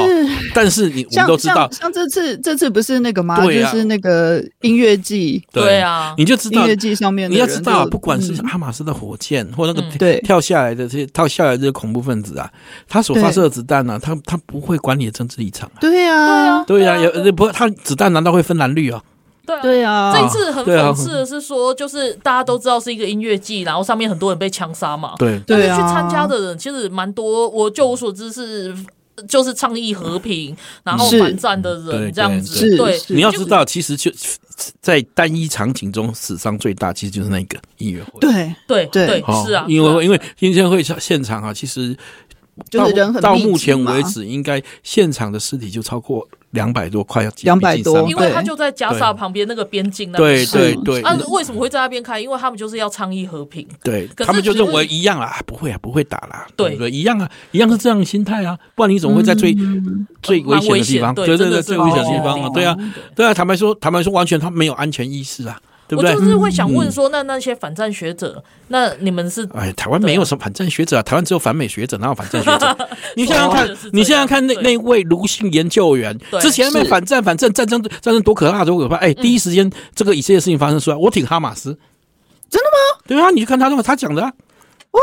但是你我们都知道，像这次这次不是那个吗？就是那个音乐季，对啊，你就知道音乐季上面，你要知道，不管是哈马斯的火箭或那个对。跳下来的这些跳下来的这些恐怖分子啊，他所发射的子弹呢，他他不会管你的政治立场，对呀，对呀，也不，他子弹难道会分蓝绿啊？对啊，对啊，这一次很讽刺的是说，就是大家都知道是一个音乐季，然后上面很多人被枪杀嘛，对，但是去参加的人其实蛮多，我就我所知是。就是倡议和平，然后反战的人这样子。对，你要知道，其实就在单一场景中死伤最大，其实就是那个音乐会。对。对对，是啊，因为因为音乐会现场啊，其实就是人很到目前为止，应该现场的尸体就超过。两百多块要两百多，因为他就在加沙旁边那个边境那边。对对对。啊，为什么会在那边开？因为他们就是要倡议和平。对，他们就认为一样啦，不会啊，不会打啦。对对，一样啊，一样是这样的心态啊，不然你怎么会在最最危险的地方？对对对，最危险的地方啊，对啊，对啊，坦白说，坦白说，完全他没有安全意识啊。对不对？我就是会想问说，那那些反战学者，那你们是？哎，台湾没有什么反战学者啊，台湾只有反美学者，哪有反战学者？你想想看，你想想看，那那位卢姓研究员之前那反战反战战争战争多可怕多可怕！哎，第一时间这个以色列事情发生出来，我挺哈马斯，真的吗？对啊，你去看他那个他讲的，哇！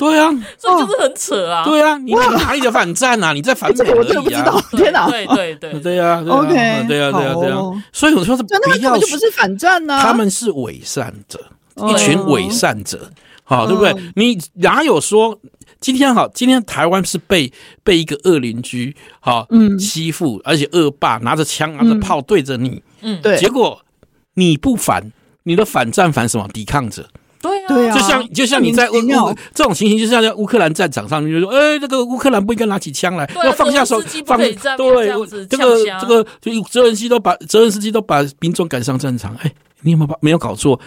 对啊，所以就是很扯啊！对啊，你哪里的反战啊？你在反美而已啊！天哪！对对对对呀，OK，对啊，对啊，对啊。所以我说是真的，他根本就不是反战呢。他们是伪善者，一群伪善者，好，对不对？你哪有说今天好？今天台湾是被被一个恶邻居好欺负，而且恶霸拿着枪拿着炮对着你，嗯，对。结果你不反，你的反战反什么？抵抗者。对啊，就像就像你在乌乌这种情形，就像在乌克兰战场上，你就说，哎，那个乌克兰不应该拿起枪来，要放下手，放对，这个这个就泽连斯基都把泽连斯基都把民众赶上战场，哎，你有没有把没有搞错？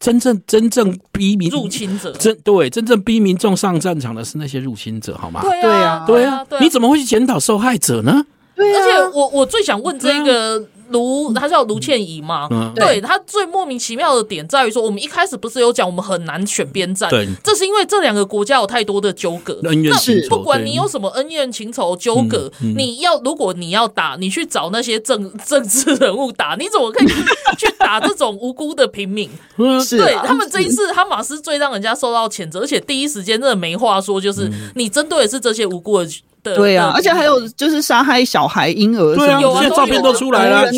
真正真正逼民入侵者，真对，真正逼民众上战场的是那些入侵者，好吗？对啊，对啊，你怎么会去检讨受害者呢？对，而且我我最想问这个。卢，他叫卢倩怡嘛？嗯、对，他最莫名其妙的点在于说，我们一开始不是有讲我们很难选边站？对，这是因为这两个国家有太多的纠葛。恩怨情仇，不管你有什么恩怨情仇纠葛，嗯嗯、你要如果你要打，你去找那些政 政治人物打，你怎么可以去打这种无辜的平民？是对他们这一次哈马斯最让人家受到谴责，而且第一时间真的没话说，就是你针对的是这些无辜的。对啊，而且还有就是杀害小孩、婴儿，对啊，现在照片都出来了。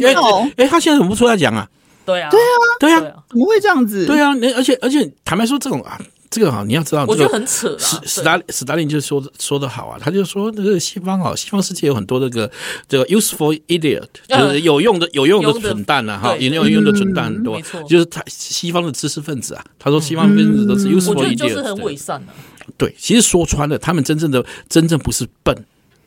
哎，他现在怎么不出来讲啊？对啊，对啊，对啊，怎么会这样子？对啊，而且而且坦白说，这种啊，这个哈，你要知道，我觉得很扯。史史达史达林就说说的好啊，他就说这个西方啊，西方世界有很多这个这个 useful idiot，就是有用的有用的蠢蛋啊，哈，有用的蠢蛋很多，就是他西方的知识分子啊，他说西方分子都是 useful idiot，就是很伪善的。对，其实说穿了，他们真正的真正不是笨，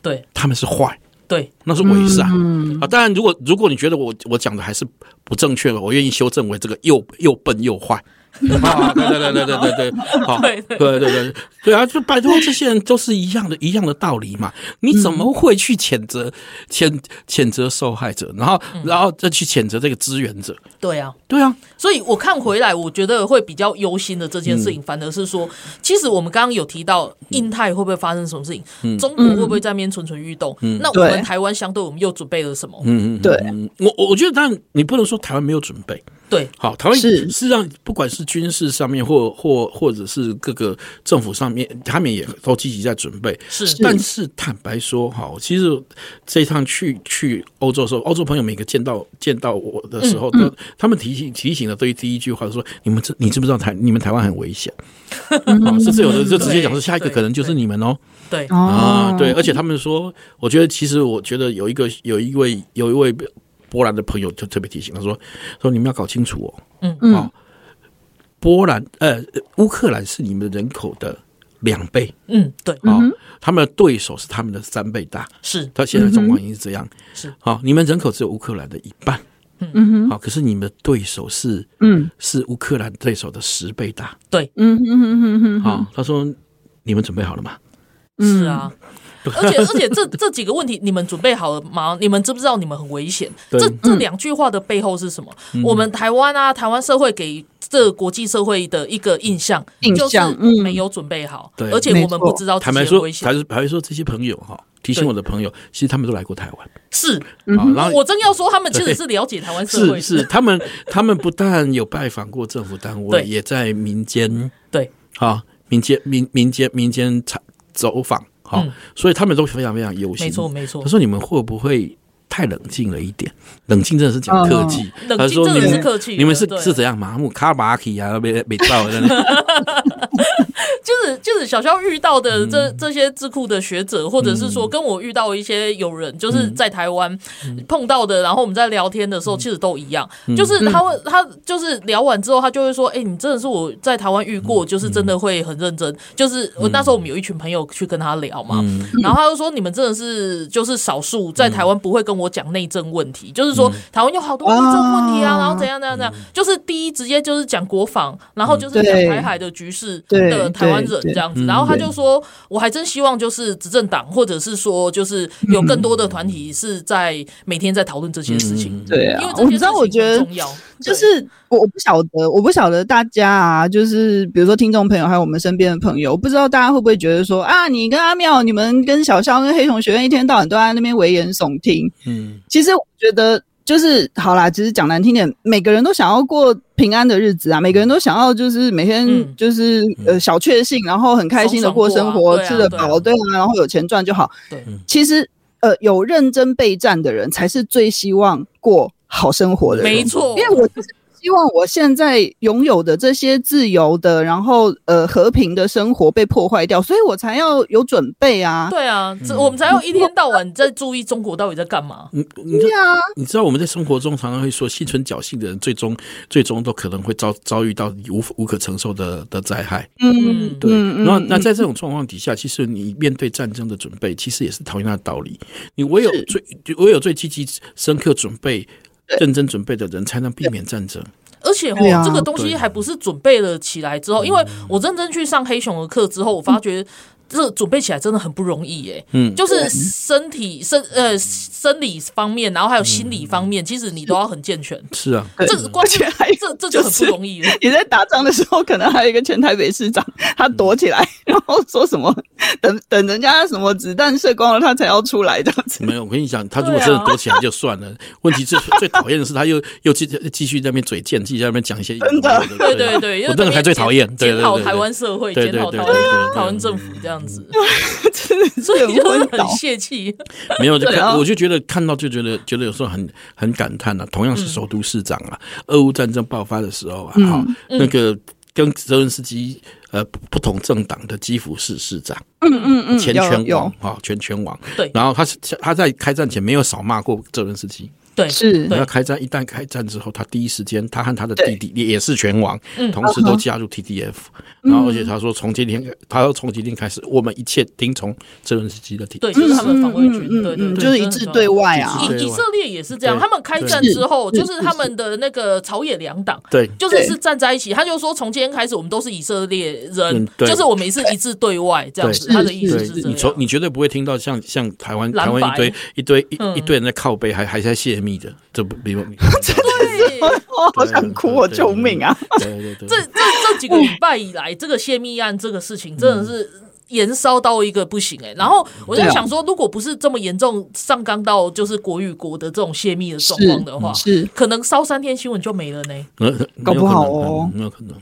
对，他们是坏，对，那是伪善。嗯、啊。当然，如果如果你觉得我我讲的还是不正确的，我愿意修正为这个又又笨又坏。啊，对对对对对对对，好，对对对对对啊！就拜托，这些人都是一样的，一样的道理嘛。你怎么会去谴责谴谴责受害者，然后然后再去谴责这个支援者？对啊，对啊。所以我看回来，我觉得会比较忧心的这件事情，反而是说，其实我们刚刚有提到印太会不会发生什么事情，中国会不会在那边蠢蠢欲动？那我们台湾相对，我们又准备了什么？嗯嗯，对。我我觉得，当然你不能说台湾没有准备。对，好，台湾是。事实上，不管是军事上面，或或或者是各个政府上面，他们也都积极在准备。是，但是坦白说，哈，其实这一趟去去欧洲的时候，欧洲朋友每个见到见到我的时候，都他们提醒提醒的，对于第一句话说：“你们知你知不知道台你们台湾很危险？”啊，甚至有的就直接讲说，下一个可能就是你们哦。对。啊，对，而且他们说，我觉得其实我觉得有一个有一位有一位。波兰的朋友就特别提醒他说：“说你们要搞清楚哦，嗯。嗯，波兰呃乌克兰是你们的人口的两倍，嗯对，啊，他们的对手是他们的三倍大，是，他现在状况已经是这样，是，好，你们人口只有乌克兰的一半，嗯。嗯，好，可是你们的对手是，嗯，是乌克兰对手的十倍大，对，嗯嗯嗯嗯嗯，好，他说你们准备好了吗？是啊。而且而且这这几个问题，你们准备好了吗？你们知不知道你们很危险？这这两句话的背后是什么？嗯、我们台湾啊，台湾社会给这国际社会的一个印象，印象就是没有准备好，对，而且我们不知道这些危险。坦白说，坦白说，这些朋友哈，提醒我的朋友，其实他们都来过台湾，是。然后我真要说，他们其实是了解台湾社会，是是，他们他们不但有拜访过政府单位，也在民间，对，啊，民间民民间民间走访。好，嗯、所以他们都非常非常忧心。没错，没错。他说：“你们会不会太冷静了一点？冷静真的是讲客气。冷静真的是客气。你们是是怎样麻木？卡巴奇啊，没没到的。” 就是就是小肖遇到的这这些智库的学者，或者是说跟我遇到一些友人，就是在台湾碰到的，然后我们在聊天的时候，其实都一样。就是他会他就是聊完之后，他就会说：“哎，你真的是我在台湾遇过，就是真的会很认真。”就是我那时候我们有一群朋友去跟他聊嘛，然后他就说：“你们真的是就是少数在台湾不会跟我讲内政问题，就是说台湾有好多内政问题啊，然后怎样怎样怎样。就是第一直接就是讲国防，然后就是讲台海的局势的台湾人。”这样子，然后他就说：“我还真希望就是执政党，或者是说就是有更多的团体是在每天在讨论这些事情。”对啊，因为这些事情很重要。就是我我不晓得，我不晓得大家啊，就是比如说听众朋友还有我们身边的朋友，我不知道大家会不会觉得说啊，你跟阿妙，你们跟小肖跟黑熊学院一天到晚都在那边危言耸听。嗯，其实我觉得。就是好啦，其实讲难听点，每个人都想要过平安的日子啊，每个人都想要就是每天就是、嗯、呃小确幸，然后很开心的过生活，啊、吃得饱，对啊，然后有钱赚就好。对，其实呃有认真备战的人才是最希望过好生活的人，没错，因为我。希望我现在拥有的这些自由的，然后呃和平的生活被破坏掉，所以我才要有准备啊。对啊，这我们才要一天到晚在注意中国到底在干嘛。嗯，对啊，你知道我们在生活中常常会说，心存侥幸的人，最终最终都可能会遭遭遇到无无可承受的的灾害。嗯，对。然后那在这种状况底下，其实你面对战争的准备，其实也是同样的道理。你唯有最唯有最积极、深刻准备。认真准备的人才能避免战争，而且哦，啊、这个东西还不是准备了起来之后，因为我认真去上黑熊的课之后，我发觉。这准备起来真的很不容易耶，嗯，就是身体身呃生理方面，然后还有心理方面，其实你都要很健全。是啊，这关键还这这就很不容易。了。你在打仗的时候，可能还有一个前台北市长，他躲起来，然后说什么等等人家什么子弹射光了，他才要出来这样子。没有，我跟你讲，他如果真的躲起来就算了。问题最最讨厌的是，他又又继继续在那边嘴贱，继续在那边讲一些真的，对对对，我那个才最讨厌，检讨台湾社会，检讨台湾台湾政府这样子。所以就很泄气，没有就看，我就觉得看到就觉得觉得有时候很很感叹啊。同样是首都市长啊，俄乌战争爆发的时候啊，哈，那个跟泽伦斯基呃不同政党的基辅市市长，嗯嗯嗯，前拳王啊，全拳王，对，然后他是他在开战前没有少骂过泽伦斯基。对，是。要开战，一旦开战之后，他第一时间，他和他的弟弟也是拳王，同时都加入 TDF。然后，而且他说，从今天，他说从今天开始，我们一切听从泽伦斯基的提。对，就是他们防卫军，对对，就是一致对外啊。以以色列也是这样，他们开战之后，就是他们的那个朝野两党，对，就是是站在一起。他就说，从今天开始，我们都是以色列人，就是我们是一致对外这样子。他的意思是，你从你绝对不会听到像像台湾台湾一堆一堆一一堆人在靠背，还还在泄密的，这不。比如，对，我好想哭，我救命啊！对对对，这这这几个 礼拜以来，这个泄密案这个事情真的是延烧到一个不行哎、欸。然后我在想说，如果不是这么严重上纲到就是国与国的这种泄密的状况的话，是可能烧三天新闻就没了呢。搞不好哦，有可能。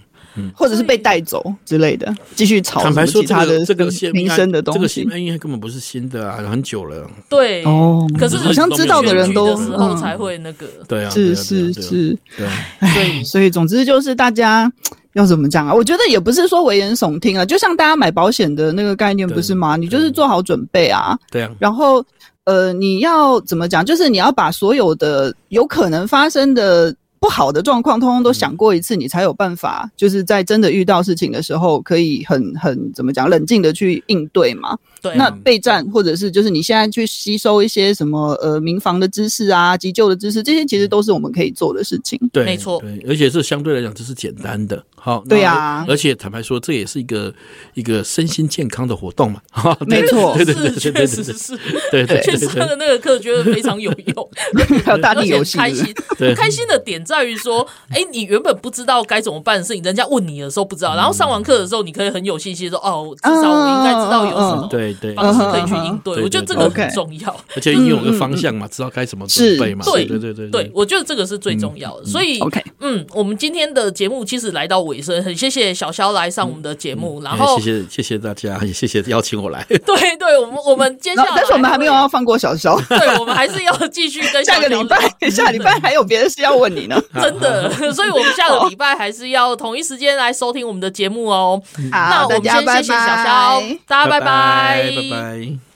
或者是被带走之类的，继续炒。坦白说，他的这个民生的东西，这个新闻应该根本不是新的啊，很久了。对哦，可是好像知道的人都的时候才会那个。对啊，是是是，对。所以所以总之就是大家要怎么讲啊？我觉得也不是说危言耸听啊，就像大家买保险的那个概念不是吗？你就是做好准备啊。对啊。然后呃，你要怎么讲？就是你要把所有的有可能发生的。不好的状况，通通都想过一次，你才有办法，就是在真的遇到事情的时候，可以很很怎么讲，冷静的去应对嘛。对，那备战或者是就是你现在去吸收一些什么呃民防的知识啊、急救的知识，这些其实都是我们可以做的事情。对，没错。对，而且是相对来讲，这是简单的。好，对呀。而且坦白说，这也是一个一个身心健康的活动嘛。没错，对对对，确实是。对对，确实他的那个课觉得非常有用，还有大地游戏，开心。开心的点在于说，哎，你原本不知道该怎么办的事情，人家问你的时候不知道，然后上完课的时候，你可以很有信心说，哦，至少我应该知道有什么。对。对，方式可以去应对，我觉得这个很重要，而且你有个方向嘛，知道该怎么准备嘛。对对？对对对，我觉得这个是最重要的。所以，OK，嗯，我们今天的节目其实来到尾声，很谢谢小肖来上我们的节目，然后谢谢谢谢大家，也谢谢邀请我来。对对，我们我们接下来，但是我们还没有要放过小肖，对，我们还是要继续跟下个礼拜，下礼拜还有别的事要问你呢，真的，所以我们下个礼拜还是要同一时间来收听我们的节目哦。那我们先谢谢小肖，大家拜拜，拜拜。